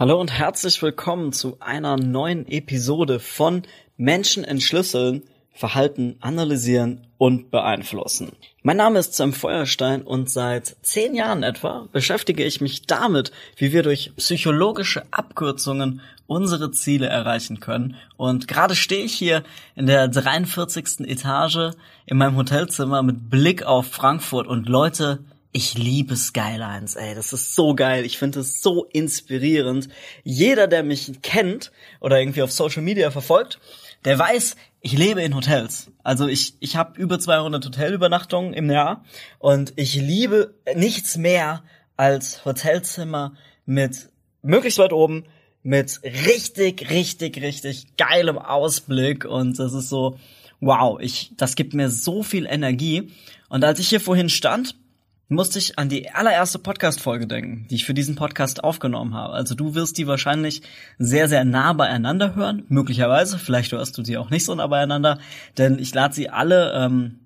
Hallo und herzlich willkommen zu einer neuen Episode von Menschen entschlüsseln, Verhalten analysieren und beeinflussen. Mein Name ist Sam Feuerstein und seit zehn Jahren etwa beschäftige ich mich damit, wie wir durch psychologische Abkürzungen unsere Ziele erreichen können. Und gerade stehe ich hier in der 43. Etage in meinem Hotelzimmer mit Blick auf Frankfurt und Leute, ich liebe Skylines, ey. Das ist so geil. Ich finde es so inspirierend. Jeder, der mich kennt oder irgendwie auf Social Media verfolgt, der weiß, ich lebe in Hotels. Also ich, ich habe über 200 Hotelübernachtungen im Jahr und ich liebe nichts mehr als Hotelzimmer mit möglichst weit oben, mit richtig, richtig, richtig geilem Ausblick und das ist so, wow, ich, das gibt mir so viel Energie. Und als ich hier vorhin stand, musste ich an die allererste Podcast-Folge denken, die ich für diesen Podcast aufgenommen habe. Also du wirst die wahrscheinlich sehr, sehr nah beieinander hören, möglicherweise. Vielleicht hörst du sie auch nicht so nah beieinander, denn ich lade sie alle ähm,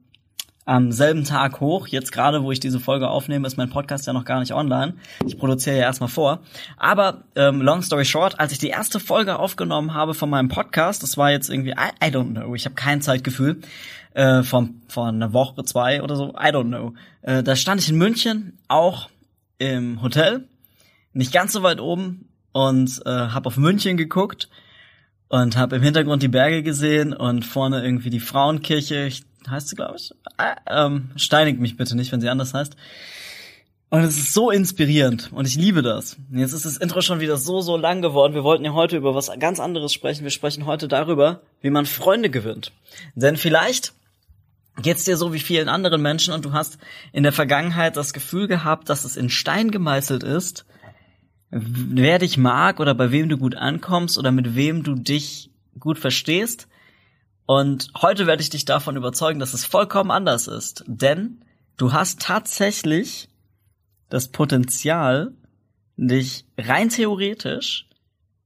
am selben Tag hoch. Jetzt gerade, wo ich diese Folge aufnehme, ist mein Podcast ja noch gar nicht online. Ich produziere ja erstmal vor. Aber ähm, long story short, als ich die erste Folge aufgenommen habe von meinem Podcast, das war jetzt irgendwie, I, I don't know, ich habe kein Zeitgefühl, äh, von, von einer Woche, zwei oder so, I don't know. Äh, da stand ich in München, auch im Hotel, nicht ganz so weit oben und äh, habe auf München geguckt und habe im Hintergrund die Berge gesehen und vorne irgendwie die Frauenkirche, ich, heißt sie glaube ich, äh, ähm, steinigt mich bitte nicht, wenn sie anders heißt. Und es ist so inspirierend und ich liebe das. Jetzt ist das Intro schon wieder so, so lang geworden. Wir wollten ja heute über was ganz anderes sprechen. Wir sprechen heute darüber, wie man Freunde gewinnt. Denn vielleicht geht's dir so wie vielen anderen Menschen und du hast in der Vergangenheit das Gefühl gehabt, dass es in Stein gemeißelt ist, wer dich mag oder bei wem du gut ankommst oder mit wem du dich gut verstehst. Und heute werde ich dich davon überzeugen, dass es vollkommen anders ist. Denn du hast tatsächlich das Potenzial, dich rein theoretisch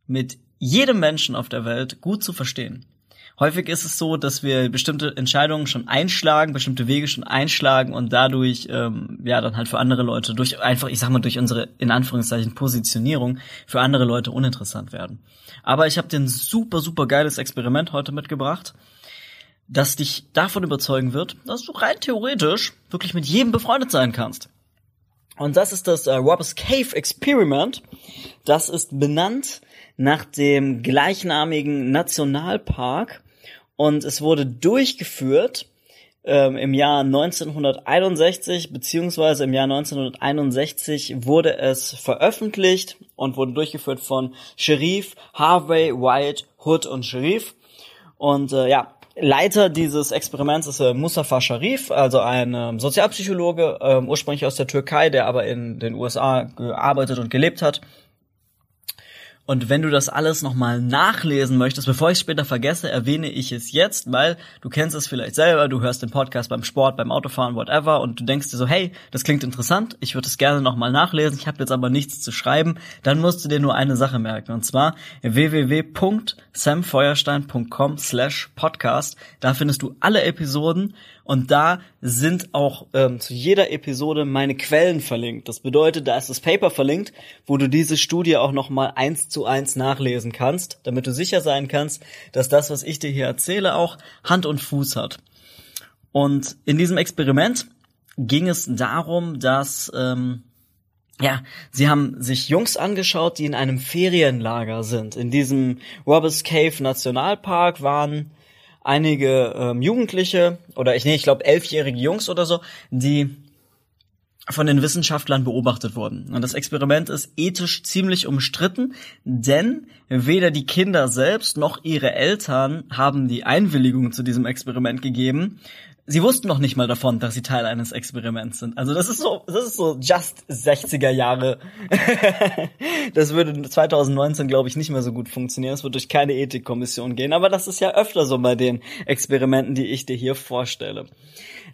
mit jedem Menschen auf der Welt gut zu verstehen. Häufig ist es so, dass wir bestimmte Entscheidungen schon einschlagen, bestimmte Wege schon einschlagen und dadurch ähm, ja dann halt für andere Leute durch einfach, ich sag mal, durch unsere in Anführungszeichen Positionierung für andere Leute uninteressant werden. Aber ich habe dir ein super, super geiles Experiment heute mitgebracht, das dich davon überzeugen wird, dass du rein theoretisch wirklich mit jedem befreundet sein kannst. Und das ist das äh, Robbers Cave Experiment. Das ist benannt nach dem gleichnamigen Nationalpark und es wurde durchgeführt ähm, im Jahr 1961 beziehungsweise im Jahr 1961 wurde es veröffentlicht und wurde durchgeführt von Sherif, Harvey, White, Hood und Sherif. Und äh, ja, Leiter dieses Experiments ist äh, Mustafa Sharif, also ein äh, Sozialpsychologe, äh, ursprünglich aus der Türkei, der aber in den USA gearbeitet und gelebt hat und wenn du das alles nochmal nachlesen möchtest, bevor ich es später vergesse, erwähne ich es jetzt, weil du kennst es vielleicht selber, du hörst den Podcast beim Sport, beim Autofahren, whatever, und du denkst dir so, hey, das klingt interessant, ich würde es gerne nochmal nachlesen, ich habe jetzt aber nichts zu schreiben, dann musst du dir nur eine Sache merken, und zwar www.samfeuerstein.com slash podcast. Da findest du alle Episoden und da sind auch ähm, zu jeder Episode meine Quellen verlinkt. Das bedeutet, da ist das Paper verlinkt, wo du diese Studie auch nochmal eins zu eins nachlesen kannst, damit du sicher sein kannst, dass das, was ich dir hier erzähle, auch Hand und Fuß hat. Und in diesem Experiment ging es darum, dass ähm, ja, sie haben sich Jungs angeschaut, die in einem Ferienlager sind. In diesem Robbers Cave Nationalpark waren einige ähm, Jugendliche oder ich nee, ich glaube elfjährige Jungs oder so, die von den Wissenschaftlern beobachtet wurden. Und das Experiment ist ethisch ziemlich umstritten, denn weder die Kinder selbst noch ihre Eltern haben die Einwilligung zu diesem Experiment gegeben sie wussten noch nicht mal davon, dass sie Teil eines Experiments sind. Also das ist so, das ist so just 60er Jahre. das würde 2019, glaube ich, nicht mehr so gut funktionieren. Es wird durch keine Ethikkommission gehen. Aber das ist ja öfter so bei den Experimenten, die ich dir hier vorstelle.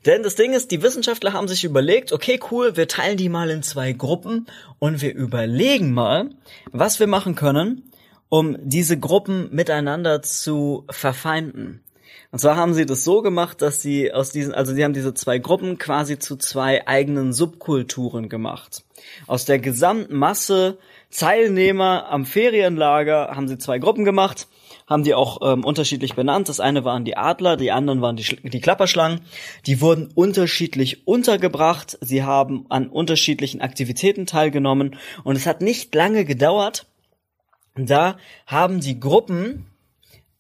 Denn das Ding ist, die Wissenschaftler haben sich überlegt, okay, cool, wir teilen die mal in zwei Gruppen und wir überlegen mal, was wir machen können, um diese Gruppen miteinander zu verfeinden. Und zwar haben sie das so gemacht, dass sie aus diesen, also sie haben diese zwei Gruppen quasi zu zwei eigenen Subkulturen gemacht. Aus der gesamten Masse Teilnehmer am Ferienlager haben sie zwei Gruppen gemacht, haben die auch ähm, unterschiedlich benannt. Das eine waren die Adler, die anderen waren die, die Klapperschlangen. Die wurden unterschiedlich untergebracht. Sie haben an unterschiedlichen Aktivitäten teilgenommen und es hat nicht lange gedauert. Da haben die Gruppen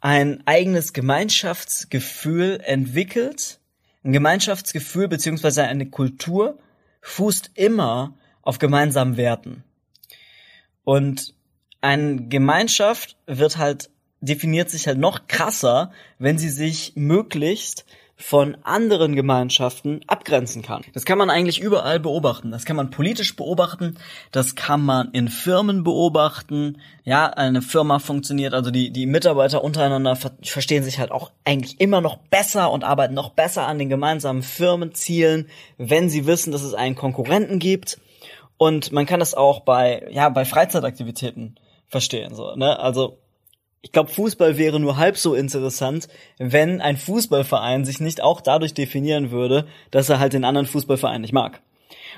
ein eigenes Gemeinschaftsgefühl entwickelt. Ein Gemeinschaftsgefühl beziehungsweise eine Kultur fußt immer auf gemeinsamen Werten. Und eine Gemeinschaft wird halt, definiert sich halt noch krasser, wenn sie sich möglichst von anderen Gemeinschaften abgrenzen kann. Das kann man eigentlich überall beobachten. Das kann man politisch beobachten, das kann man in Firmen beobachten. Ja, eine Firma funktioniert, also die, die Mitarbeiter untereinander ver verstehen sich halt auch eigentlich immer noch besser und arbeiten noch besser an den gemeinsamen Firmenzielen, wenn sie wissen, dass es einen Konkurrenten gibt. Und man kann das auch bei, ja, bei Freizeitaktivitäten verstehen, so, ne? Also, ich glaube, Fußball wäre nur halb so interessant, wenn ein Fußballverein sich nicht auch dadurch definieren würde, dass er halt den anderen Fußballverein nicht mag.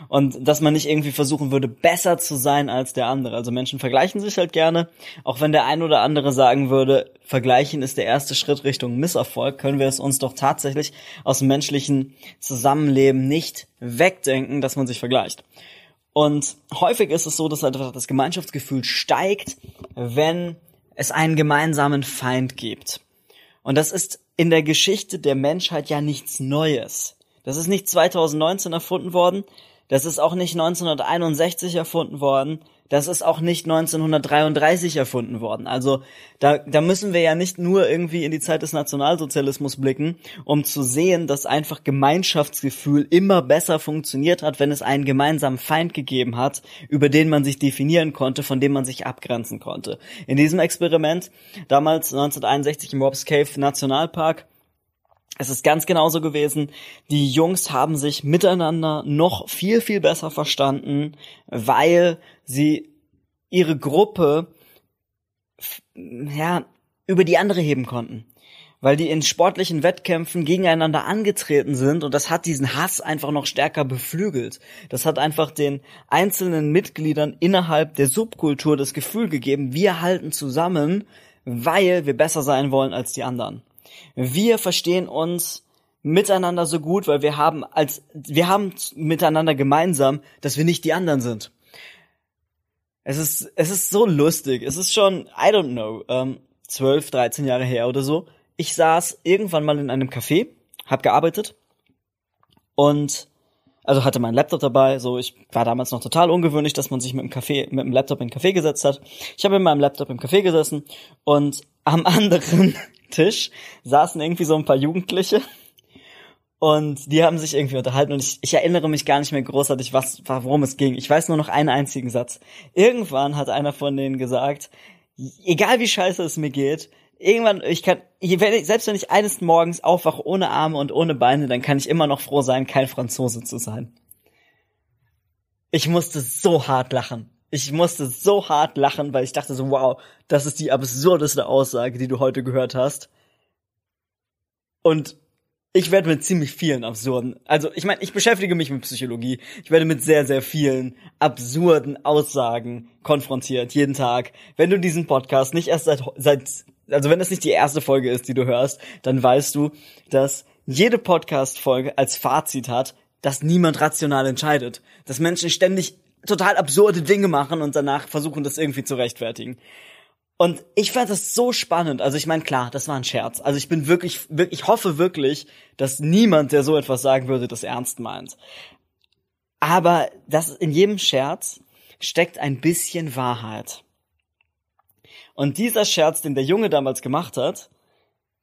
Und dass man nicht irgendwie versuchen würde, besser zu sein als der andere. Also Menschen vergleichen sich halt gerne. Auch wenn der ein oder andere sagen würde, vergleichen ist der erste Schritt Richtung Misserfolg, können wir es uns doch tatsächlich aus dem menschlichen Zusammenleben nicht wegdenken, dass man sich vergleicht. Und häufig ist es so, dass halt das Gemeinschaftsgefühl steigt, wenn es einen gemeinsamen Feind gibt. Und das ist in der Geschichte der Menschheit ja nichts Neues. Das ist nicht 2019 erfunden worden, das ist auch nicht 1961 erfunden worden, das ist auch nicht 1933 erfunden worden. Also da, da müssen wir ja nicht nur irgendwie in die Zeit des Nationalsozialismus blicken, um zu sehen, dass einfach Gemeinschaftsgefühl immer besser funktioniert hat, wenn es einen gemeinsamen Feind gegeben hat, über den man sich definieren konnte, von dem man sich abgrenzen konnte. In diesem Experiment, damals 1961 im Robs Cave Nationalpark, es ist ganz genauso gewesen. Die Jungs haben sich miteinander noch viel, viel besser verstanden, weil sie ihre Gruppe, ja, über die andere heben konnten. Weil die in sportlichen Wettkämpfen gegeneinander angetreten sind und das hat diesen Hass einfach noch stärker beflügelt. Das hat einfach den einzelnen Mitgliedern innerhalb der Subkultur das Gefühl gegeben, wir halten zusammen, weil wir besser sein wollen als die anderen. Wir verstehen uns miteinander so gut, weil wir haben als wir haben miteinander gemeinsam, dass wir nicht die anderen sind. Es ist es ist so lustig. Es ist schon I don't know ähm, 12, 13 Jahre her oder so. Ich saß irgendwann mal in einem Café, hab gearbeitet und also hatte meinen Laptop dabei, so ich war damals noch total ungewöhnlich, dass man sich mit dem Café, mit dem Laptop in den Café gesetzt hat. Ich habe in meinem Laptop im Café gesessen und am anderen Tisch saßen irgendwie so ein paar Jugendliche und die haben sich irgendwie unterhalten und ich, ich erinnere mich gar nicht mehr großartig, was, worum es ging. Ich weiß nur noch einen einzigen Satz. Irgendwann hat einer von denen gesagt, egal wie scheiße es mir geht, irgendwann, ich kann, selbst wenn ich eines Morgens aufwache ohne Arme und ohne Beine, dann kann ich immer noch froh sein, kein Franzose zu sein. Ich musste so hart lachen. Ich musste so hart lachen, weil ich dachte so, wow, das ist die absurdeste Aussage, die du heute gehört hast. Und ich werde mit ziemlich vielen absurden, also ich meine, ich beschäftige mich mit Psychologie. Ich werde mit sehr, sehr vielen absurden Aussagen konfrontiert, jeden Tag. Wenn du diesen Podcast nicht erst seit, seit also wenn das nicht die erste Folge ist, die du hörst, dann weißt du, dass jede Podcast-Folge als Fazit hat, dass niemand rational entscheidet. Dass Menschen ständig total absurde Dinge machen und danach versuchen, das irgendwie zu rechtfertigen. Und ich fand das so spannend. Also ich meine, klar, das war ein Scherz. Also ich bin wirklich, wirklich, ich hoffe wirklich, dass niemand, der so etwas sagen würde, das ernst meint. Aber das in jedem Scherz steckt ein bisschen Wahrheit. Und dieser Scherz, den der Junge damals gemacht hat,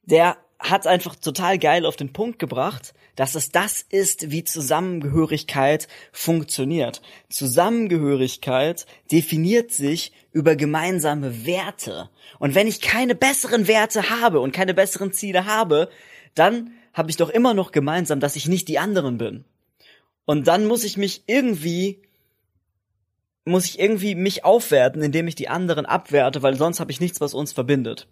der hat einfach total geil auf den Punkt gebracht, dass es das ist, wie Zusammengehörigkeit funktioniert. Zusammengehörigkeit definiert sich über gemeinsame Werte. Und wenn ich keine besseren Werte habe und keine besseren Ziele habe, dann habe ich doch immer noch gemeinsam, dass ich nicht die anderen bin. Und dann muss ich mich irgendwie muss ich irgendwie mich aufwerten, indem ich die anderen abwerte, weil sonst habe ich nichts, was uns verbindet.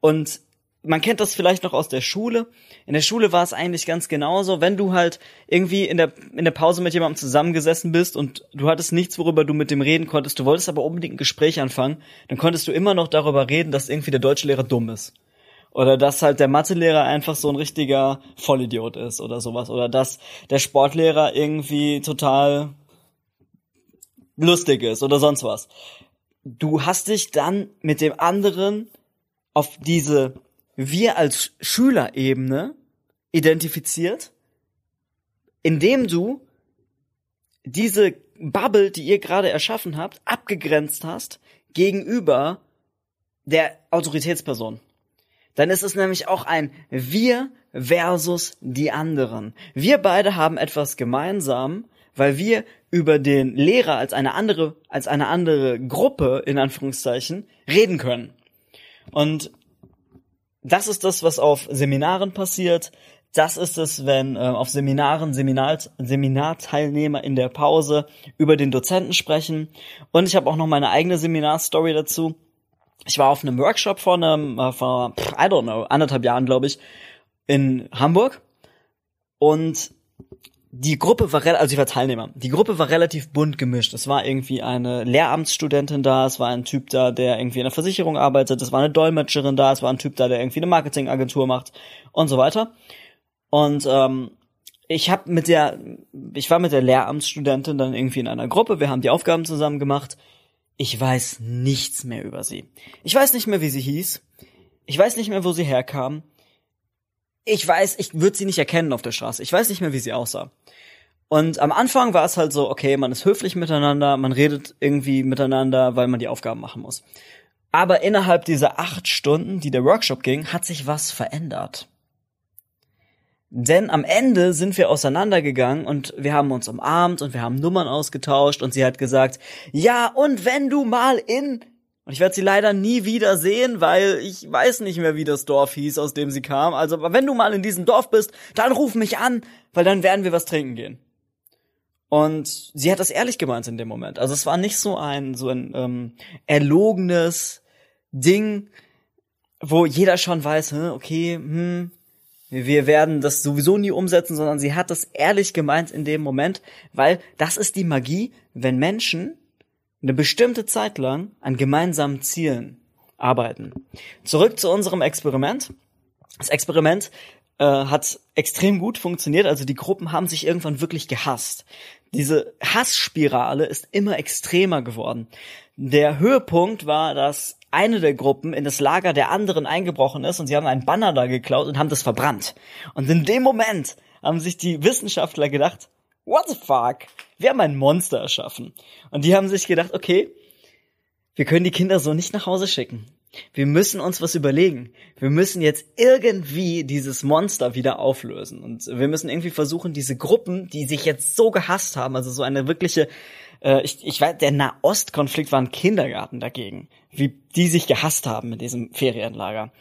Und man kennt das vielleicht noch aus der Schule. In der Schule war es eigentlich ganz genauso. Wenn du halt irgendwie in der, in der Pause mit jemandem zusammengesessen bist und du hattest nichts, worüber du mit dem reden konntest, du wolltest aber unbedingt ein Gespräch anfangen, dann konntest du immer noch darüber reden, dass irgendwie der Deutschlehrer dumm ist. Oder dass halt der Mathelehrer einfach so ein richtiger Vollidiot ist oder sowas. Oder dass der Sportlehrer irgendwie total lustig ist oder sonst was. Du hast dich dann mit dem anderen auf diese wir als Schülerebene identifiziert, indem du diese Bubble, die ihr gerade erschaffen habt, abgegrenzt hast gegenüber der Autoritätsperson. Dann ist es nämlich auch ein Wir versus die anderen. Wir beide haben etwas gemeinsam, weil wir über den Lehrer als eine andere, als eine andere Gruppe, in Anführungszeichen, reden können. Und das ist das, was auf Seminaren passiert. Das ist es, wenn äh, auf Seminaren Seminar, Seminarteilnehmer in der Pause über den Dozenten sprechen. Und ich habe auch noch meine eigene Seminarstory dazu. Ich war auf einem Workshop vor einem, äh, vor, I don't know, anderthalb Jahren, glaube ich, in Hamburg. Und die Gruppe war, also ich war Teilnehmer. Die Gruppe war relativ bunt gemischt. Es war irgendwie eine Lehramtsstudentin da, es war ein Typ da, der irgendwie in der Versicherung arbeitet, es war eine Dolmetscherin da, es war ein Typ da, der irgendwie eine Marketingagentur macht und so weiter. Und ähm, ich habe mit der, ich war mit der Lehramtsstudentin dann irgendwie in einer Gruppe. Wir haben die Aufgaben zusammen gemacht. Ich weiß nichts mehr über sie. Ich weiß nicht mehr, wie sie hieß. Ich weiß nicht mehr, wo sie herkam. Ich weiß, ich würde sie nicht erkennen auf der Straße. Ich weiß nicht mehr, wie sie aussah. Und am Anfang war es halt so, okay, man ist höflich miteinander, man redet irgendwie miteinander, weil man die Aufgaben machen muss. Aber innerhalb dieser acht Stunden, die der Workshop ging, hat sich was verändert. Denn am Ende sind wir auseinandergegangen und wir haben uns umarmt und wir haben Nummern ausgetauscht und sie hat gesagt, ja, und wenn du mal in und ich werde sie leider nie wieder sehen, weil ich weiß nicht mehr, wie das Dorf hieß, aus dem sie kam. Also, wenn du mal in diesem Dorf bist, dann ruf mich an, weil dann werden wir was trinken gehen. Und sie hat das ehrlich gemeint in dem Moment. Also es war nicht so ein so ein ähm, erlogenes Ding, wo jeder schon weiß, hm, okay, hm, wir werden das sowieso nie umsetzen, sondern sie hat das ehrlich gemeint in dem Moment, weil das ist die Magie, wenn Menschen eine bestimmte Zeit lang an gemeinsamen Zielen arbeiten. Zurück zu unserem Experiment. Das Experiment äh, hat extrem gut funktioniert, also die Gruppen haben sich irgendwann wirklich gehasst. Diese Hassspirale ist immer extremer geworden. Der Höhepunkt war, dass eine der Gruppen in das Lager der anderen eingebrochen ist und sie haben einen Banner da geklaut und haben das verbrannt. Und in dem Moment haben sich die Wissenschaftler gedacht, what the fuck? Wir haben ein Monster erschaffen. Und die haben sich gedacht, okay, wir können die Kinder so nicht nach Hause schicken. Wir müssen uns was überlegen. Wir müssen jetzt irgendwie dieses Monster wieder auflösen. Und wir müssen irgendwie versuchen, diese Gruppen, die sich jetzt so gehasst haben, also so eine wirkliche, äh, ich, ich weiß, der Nahostkonflikt war ein Kindergarten dagegen, wie die sich gehasst haben in diesem Ferienlager.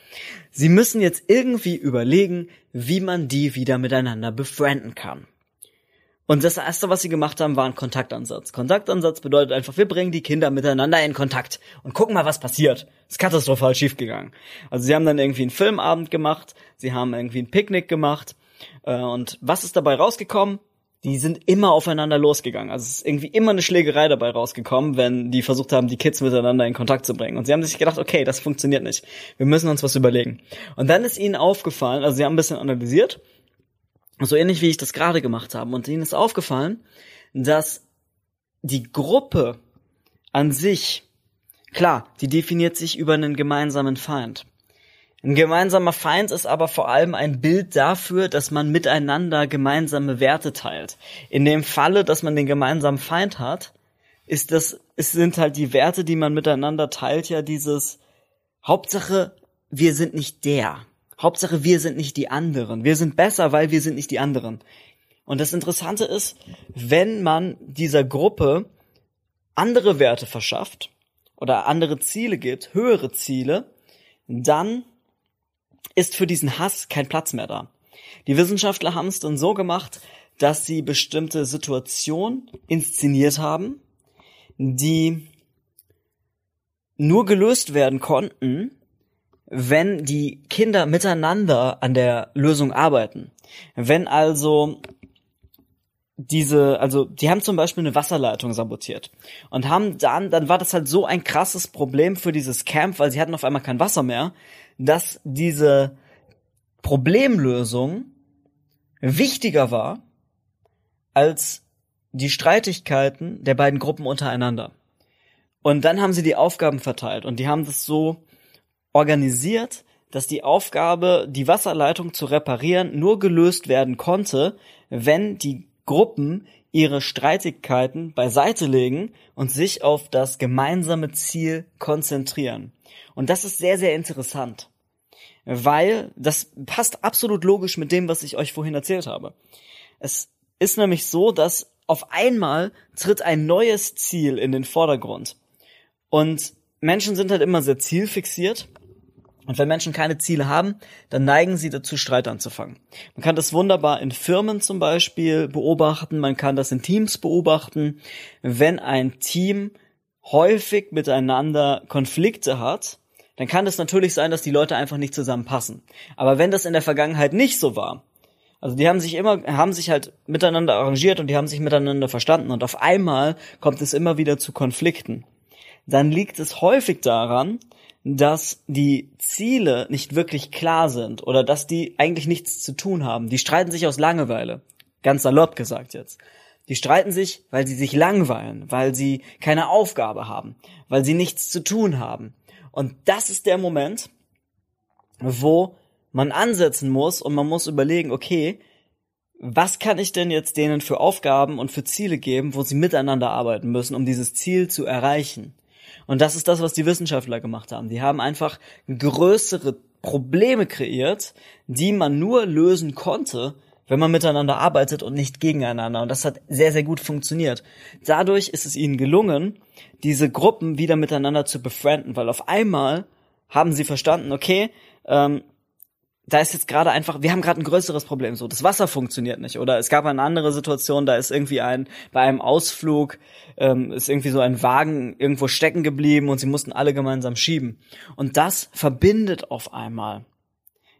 Sie müssen jetzt irgendwie überlegen, wie man die wieder miteinander befrienden kann. Und das erste, was sie gemacht haben, war ein Kontaktansatz. Kontaktansatz bedeutet einfach, wir bringen die Kinder miteinander in Kontakt und gucken mal, was passiert. Ist katastrophal schiefgegangen. Also sie haben dann irgendwie einen Filmabend gemacht, sie haben irgendwie ein Picknick gemacht. Äh, und was ist dabei rausgekommen? Die sind immer aufeinander losgegangen. Also es ist irgendwie immer eine Schlägerei dabei rausgekommen, wenn die versucht haben, die Kids miteinander in Kontakt zu bringen. Und sie haben sich gedacht, okay, das funktioniert nicht. Wir müssen uns was überlegen. Und dann ist ihnen aufgefallen, also sie haben ein bisschen analysiert so ähnlich wie ich das gerade gemacht habe. Und ihnen ist aufgefallen, dass die Gruppe an sich, klar, die definiert sich über einen gemeinsamen Feind. Ein gemeinsamer Feind ist aber vor allem ein Bild dafür, dass man miteinander gemeinsame Werte teilt. In dem Falle, dass man den gemeinsamen Feind hat, ist das, es sind halt die Werte, die man miteinander teilt, ja dieses Hauptsache, wir sind nicht der. Hauptsache, wir sind nicht die anderen. Wir sind besser, weil wir sind nicht die anderen. Und das Interessante ist, wenn man dieser Gruppe andere Werte verschafft oder andere Ziele gibt, höhere Ziele, dann ist für diesen Hass kein Platz mehr da. Die Wissenschaftler haben es dann so gemacht, dass sie bestimmte Situationen inszeniert haben, die nur gelöst werden konnten, wenn die Kinder miteinander an der Lösung arbeiten. Wenn also diese, also die haben zum Beispiel eine Wasserleitung sabotiert und haben dann, dann war das halt so ein krasses Problem für dieses Camp, weil sie hatten auf einmal kein Wasser mehr, dass diese Problemlösung wichtiger war als die Streitigkeiten der beiden Gruppen untereinander. Und dann haben sie die Aufgaben verteilt und die haben das so organisiert, dass die Aufgabe, die Wasserleitung zu reparieren, nur gelöst werden konnte, wenn die Gruppen ihre Streitigkeiten beiseite legen und sich auf das gemeinsame Ziel konzentrieren. Und das ist sehr, sehr interessant, weil das passt absolut logisch mit dem, was ich euch vorhin erzählt habe. Es ist nämlich so, dass auf einmal tritt ein neues Ziel in den Vordergrund. Und Menschen sind halt immer sehr zielfixiert und wenn Menschen keine Ziele haben, dann neigen sie dazu, Streit anzufangen. Man kann das wunderbar in Firmen zum Beispiel beobachten, man kann das in Teams beobachten. Wenn ein Team häufig miteinander Konflikte hat, dann kann es natürlich sein, dass die Leute einfach nicht zusammenpassen. Aber wenn das in der Vergangenheit nicht so war, also die haben sich immer, haben sich halt miteinander arrangiert und die haben sich miteinander verstanden und auf einmal kommt es immer wieder zu Konflikten. Dann liegt es häufig daran, dass die Ziele nicht wirklich klar sind oder dass die eigentlich nichts zu tun haben. Die streiten sich aus Langeweile. Ganz salopp gesagt jetzt. Die streiten sich, weil sie sich langweilen, weil sie keine Aufgabe haben, weil sie nichts zu tun haben. Und das ist der Moment, wo man ansetzen muss und man muss überlegen, okay, was kann ich denn jetzt denen für Aufgaben und für Ziele geben, wo sie miteinander arbeiten müssen, um dieses Ziel zu erreichen? Und das ist das, was die Wissenschaftler gemacht haben. Die haben einfach größere Probleme kreiert, die man nur lösen konnte, wenn man miteinander arbeitet und nicht gegeneinander. Und das hat sehr, sehr gut funktioniert. Dadurch ist es ihnen gelungen, diese Gruppen wieder miteinander zu befrienden, weil auf einmal haben sie verstanden, okay, ähm, da ist jetzt gerade einfach, wir haben gerade ein größeres Problem, so das Wasser funktioniert nicht oder es gab eine andere Situation, da ist irgendwie ein bei einem Ausflug ähm, ist irgendwie so ein Wagen irgendwo stecken geblieben und sie mussten alle gemeinsam schieben und das verbindet auf einmal.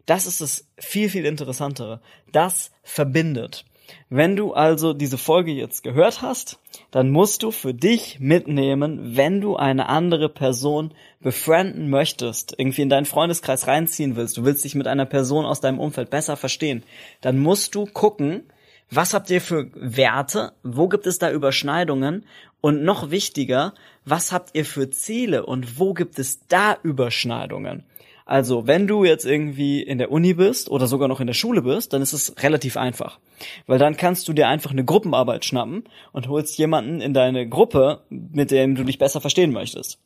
Das ist das viel viel interessantere. Das verbindet. Wenn du also diese Folge jetzt gehört hast, dann musst du für dich mitnehmen, wenn du eine andere Person befrienden möchtest, irgendwie in deinen Freundeskreis reinziehen willst, du willst dich mit einer Person aus deinem Umfeld besser verstehen, dann musst du gucken, was habt ihr für Werte? Wo gibt es da Überschneidungen? Und noch wichtiger, was habt ihr für Ziele und wo gibt es da Überschneidungen? Also, wenn du jetzt irgendwie in der Uni bist oder sogar noch in der Schule bist, dann ist es relativ einfach. Weil dann kannst du dir einfach eine Gruppenarbeit schnappen und holst jemanden in deine Gruppe, mit dem du dich besser verstehen möchtest.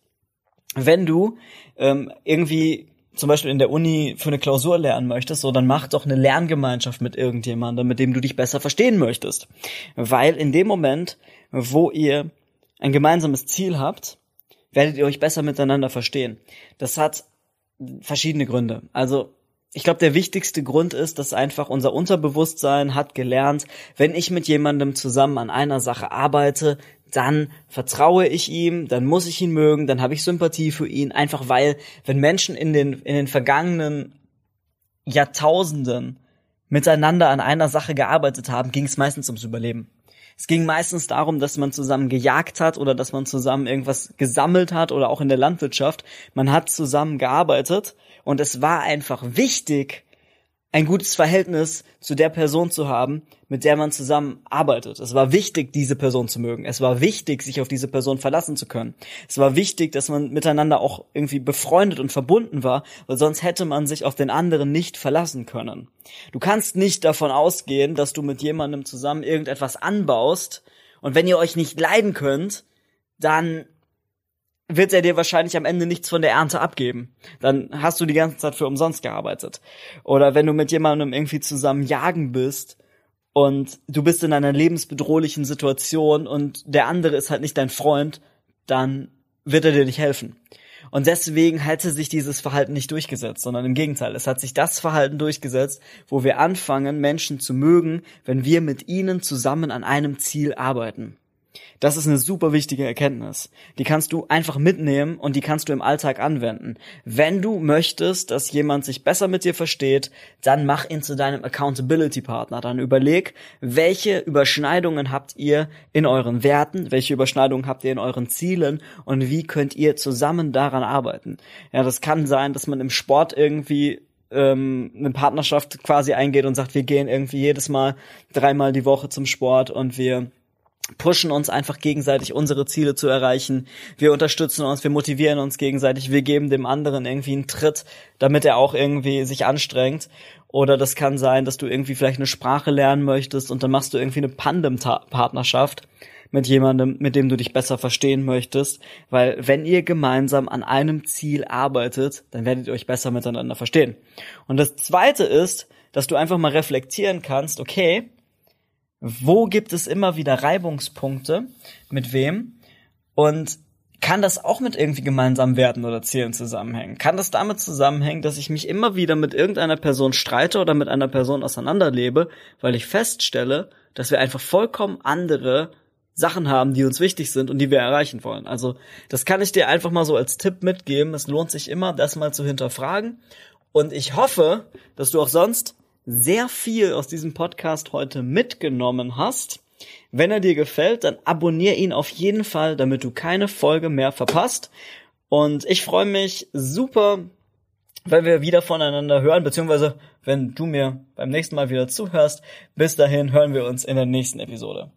Wenn du ähm, irgendwie zum Beispiel in der Uni für eine Klausur lernen möchtest, so dann mach doch eine Lerngemeinschaft mit irgendjemandem, mit dem du dich besser verstehen möchtest. Weil in dem Moment, wo ihr ein gemeinsames Ziel habt, werdet ihr euch besser miteinander verstehen. Das hat verschiedene Gründe. Also ich glaube, der wichtigste Grund ist, dass einfach unser Unterbewusstsein hat gelernt, wenn ich mit jemandem zusammen an einer Sache arbeite, dann vertraue ich ihm, dann muss ich ihn mögen, dann habe ich Sympathie für ihn, einfach weil, wenn Menschen in den, in den vergangenen Jahrtausenden miteinander an einer Sache gearbeitet haben, ging es meistens ums Überleben. Es ging meistens darum, dass man zusammen gejagt hat oder dass man zusammen irgendwas gesammelt hat oder auch in der Landwirtschaft. Man hat zusammen gearbeitet und es war einfach wichtig, ein gutes Verhältnis zu der Person zu haben, mit der man zusammen arbeitet. Es war wichtig, diese Person zu mögen. Es war wichtig, sich auf diese Person verlassen zu können. Es war wichtig, dass man miteinander auch irgendwie befreundet und verbunden war, weil sonst hätte man sich auf den anderen nicht verlassen können. Du kannst nicht davon ausgehen, dass du mit jemandem zusammen irgendetwas anbaust und wenn ihr euch nicht leiden könnt, dann wird er dir wahrscheinlich am Ende nichts von der Ernte abgeben. Dann hast du die ganze Zeit für umsonst gearbeitet. Oder wenn du mit jemandem irgendwie zusammen jagen bist und du bist in einer lebensbedrohlichen Situation und der andere ist halt nicht dein Freund, dann wird er dir nicht helfen. Und deswegen hätte sich dieses Verhalten nicht durchgesetzt, sondern im Gegenteil, es hat sich das Verhalten durchgesetzt, wo wir anfangen, Menschen zu mögen, wenn wir mit ihnen zusammen an einem Ziel arbeiten. Das ist eine super wichtige Erkenntnis. Die kannst du einfach mitnehmen und die kannst du im Alltag anwenden. Wenn du möchtest, dass jemand sich besser mit dir versteht, dann mach ihn zu deinem Accountability Partner. Dann überleg, welche Überschneidungen habt ihr in euren Werten, welche Überschneidungen habt ihr in euren Zielen und wie könnt ihr zusammen daran arbeiten. Ja, das kann sein, dass man im Sport irgendwie ähm, eine Partnerschaft quasi eingeht und sagt, wir gehen irgendwie jedes Mal dreimal die Woche zum Sport und wir pushen uns einfach gegenseitig unsere Ziele zu erreichen. Wir unterstützen uns, wir motivieren uns gegenseitig, wir geben dem anderen irgendwie einen Tritt, damit er auch irgendwie sich anstrengt. Oder das kann sein, dass du irgendwie vielleicht eine Sprache lernen möchtest und dann machst du irgendwie eine Pandem-Partnerschaft mit jemandem, mit dem du dich besser verstehen möchtest, weil wenn ihr gemeinsam an einem Ziel arbeitet, dann werdet ihr euch besser miteinander verstehen. Und das zweite ist, dass du einfach mal reflektieren kannst, okay, wo gibt es immer wieder Reibungspunkte, mit wem und kann das auch mit irgendwie gemeinsamen Werten oder Zielen zusammenhängen? Kann das damit zusammenhängen, dass ich mich immer wieder mit irgendeiner Person streite oder mit einer Person auseinanderlebe, weil ich feststelle, dass wir einfach vollkommen andere Sachen haben, die uns wichtig sind und die wir erreichen wollen. Also das kann ich dir einfach mal so als Tipp mitgeben. Es lohnt sich immer, das mal zu hinterfragen. Und ich hoffe, dass du auch sonst sehr viel aus diesem Podcast heute mitgenommen hast. Wenn er dir gefällt, dann abonniere ihn auf jeden Fall, damit du keine Folge mehr verpasst. Und ich freue mich super, wenn wir wieder voneinander hören, beziehungsweise wenn du mir beim nächsten Mal wieder zuhörst. Bis dahin hören wir uns in der nächsten Episode.